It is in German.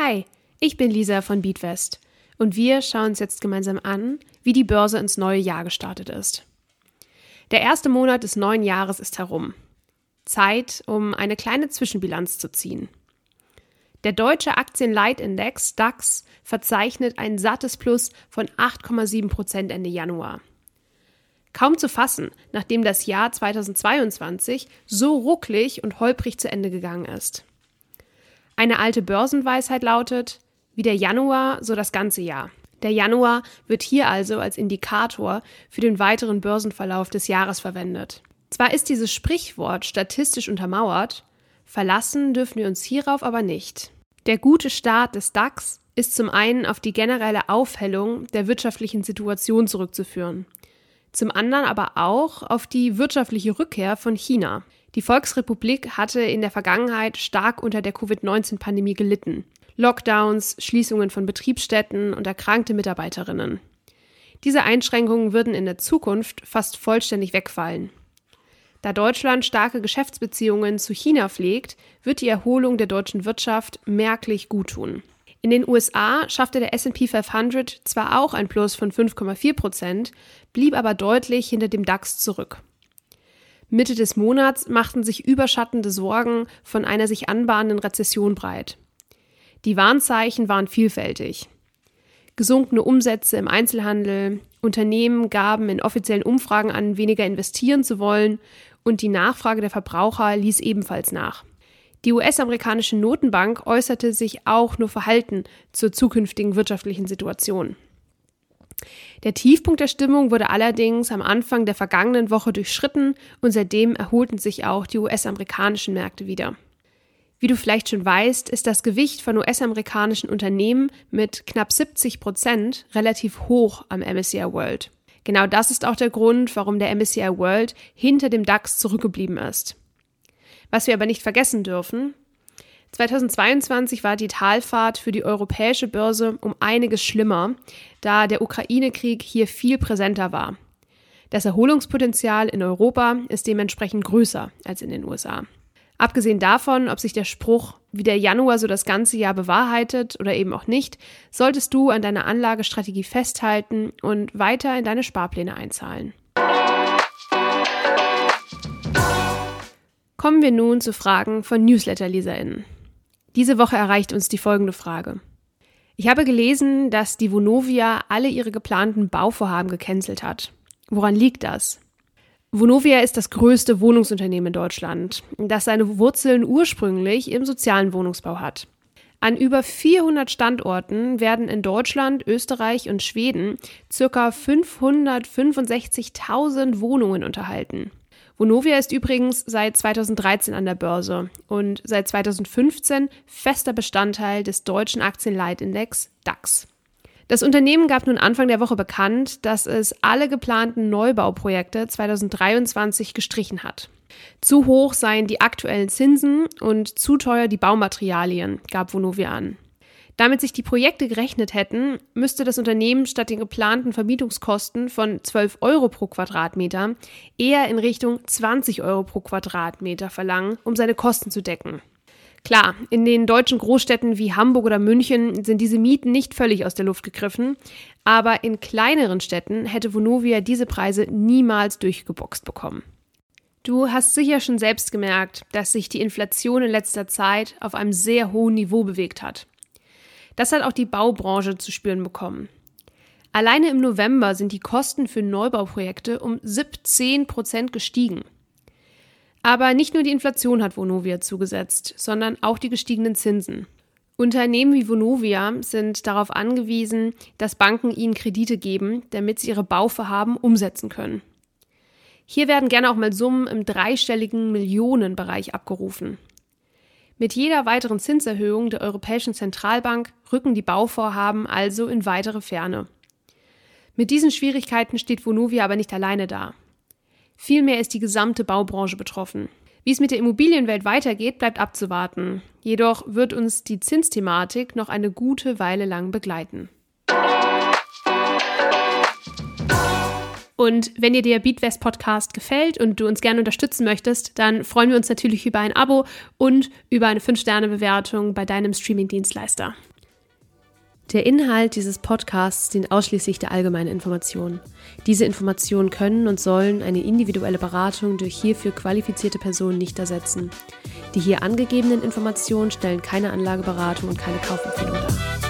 Hi, ich bin Lisa von Beatwest und wir schauen uns jetzt gemeinsam an, wie die Börse ins neue Jahr gestartet ist. Der erste Monat des neuen Jahres ist herum. Zeit, um eine kleine Zwischenbilanz zu ziehen. Der deutsche Aktienleitindex DAX verzeichnet ein sattes Plus von 8,7 Prozent Ende Januar. Kaum zu fassen, nachdem das Jahr 2022 so rucklig und holprig zu Ende gegangen ist. Eine alte Börsenweisheit lautet, wie der Januar, so das ganze Jahr. Der Januar wird hier also als Indikator für den weiteren Börsenverlauf des Jahres verwendet. Zwar ist dieses Sprichwort statistisch untermauert, verlassen dürfen wir uns hierauf aber nicht. Der gute Start des DAX ist zum einen auf die generelle Aufhellung der wirtschaftlichen Situation zurückzuführen, zum anderen aber auch auf die wirtschaftliche Rückkehr von China. Die Volksrepublik hatte in der Vergangenheit stark unter der Covid-19-Pandemie gelitten. Lockdowns, Schließungen von Betriebsstätten und erkrankte Mitarbeiterinnen. Diese Einschränkungen würden in der Zukunft fast vollständig wegfallen. Da Deutschland starke Geschäftsbeziehungen zu China pflegt, wird die Erholung der deutschen Wirtschaft merklich guttun. In den USA schaffte der SP 500 zwar auch ein Plus von 5,4 Prozent, blieb aber deutlich hinter dem DAX zurück. Mitte des Monats machten sich überschattende Sorgen von einer sich anbahnenden Rezession breit. Die Warnzeichen waren vielfältig. Gesunkene Umsätze im Einzelhandel, Unternehmen gaben in offiziellen Umfragen an, weniger investieren zu wollen und die Nachfrage der Verbraucher ließ ebenfalls nach. Die US-amerikanische Notenbank äußerte sich auch nur verhalten zur zukünftigen wirtschaftlichen Situation. Der Tiefpunkt der Stimmung wurde allerdings am Anfang der vergangenen Woche durchschritten und seitdem erholten sich auch die US-amerikanischen Märkte wieder. Wie du vielleicht schon weißt, ist das Gewicht von US-amerikanischen Unternehmen mit knapp 70 Prozent relativ hoch am MSCI World. Genau das ist auch der Grund, warum der MSCI World hinter dem DAX zurückgeblieben ist. Was wir aber nicht vergessen dürfen, 2022 war die Talfahrt für die europäische Börse um einiges schlimmer, da der Ukraine-Krieg hier viel präsenter war. Das Erholungspotenzial in Europa ist dementsprechend größer als in den USA. Abgesehen davon, ob sich der Spruch wie der Januar so das ganze Jahr bewahrheitet oder eben auch nicht, solltest du an deiner Anlagestrategie festhalten und weiter in deine Sparpläne einzahlen. Kommen wir nun zu Fragen von Newsletter-LeserInnen. Diese Woche erreicht uns die folgende Frage. Ich habe gelesen, dass die Vonovia alle ihre geplanten Bauvorhaben gecancelt hat. Woran liegt das? Vonovia ist das größte Wohnungsunternehmen in Deutschland, das seine Wurzeln ursprünglich im sozialen Wohnungsbau hat. An über 400 Standorten werden in Deutschland, Österreich und Schweden ca. 565.000 Wohnungen unterhalten. Vonovia ist übrigens seit 2013 an der Börse und seit 2015 fester Bestandteil des deutschen Aktienleitindex DAX. Das Unternehmen gab nun Anfang der Woche bekannt, dass es alle geplanten Neubauprojekte 2023 gestrichen hat. Zu hoch seien die aktuellen Zinsen und zu teuer die Baumaterialien, gab Vonovia an. Damit sich die Projekte gerechnet hätten, müsste das Unternehmen statt den geplanten Vermietungskosten von 12 Euro pro Quadratmeter eher in Richtung 20 Euro pro Quadratmeter verlangen, um seine Kosten zu decken. Klar, in den deutschen Großstädten wie Hamburg oder München sind diese Mieten nicht völlig aus der Luft gegriffen, aber in kleineren Städten hätte Vonovia diese Preise niemals durchgeboxt bekommen. Du hast sicher schon selbst gemerkt, dass sich die Inflation in letzter Zeit auf einem sehr hohen Niveau bewegt hat. Das hat auch die Baubranche zu spüren bekommen. Alleine im November sind die Kosten für Neubauprojekte um 17 Prozent gestiegen. Aber nicht nur die Inflation hat Vonovia zugesetzt, sondern auch die gestiegenen Zinsen. Unternehmen wie Vonovia sind darauf angewiesen, dass Banken ihnen Kredite geben, damit sie ihre Bauvorhaben umsetzen können. Hier werden gerne auch mal Summen im dreistelligen Millionenbereich abgerufen. Mit jeder weiteren Zinserhöhung der Europäischen Zentralbank rücken die Bauvorhaben also in weitere Ferne. Mit diesen Schwierigkeiten steht Vonovia aber nicht alleine da. Vielmehr ist die gesamte Baubranche betroffen. Wie es mit der Immobilienwelt weitergeht, bleibt abzuwarten. Jedoch wird uns die Zinsthematik noch eine gute Weile lang begleiten. Und wenn dir der Beatwest Podcast gefällt und du uns gerne unterstützen möchtest, dann freuen wir uns natürlich über ein Abo und über eine 5-Sterne-Bewertung bei deinem Streaming-Dienstleister. Der Inhalt dieses Podcasts dient ausschließlich der allgemeinen Information. Diese Informationen können und sollen eine individuelle Beratung durch hierfür qualifizierte Personen nicht ersetzen. Die hier angegebenen Informationen stellen keine Anlageberatung und keine Kaufempfehlung dar.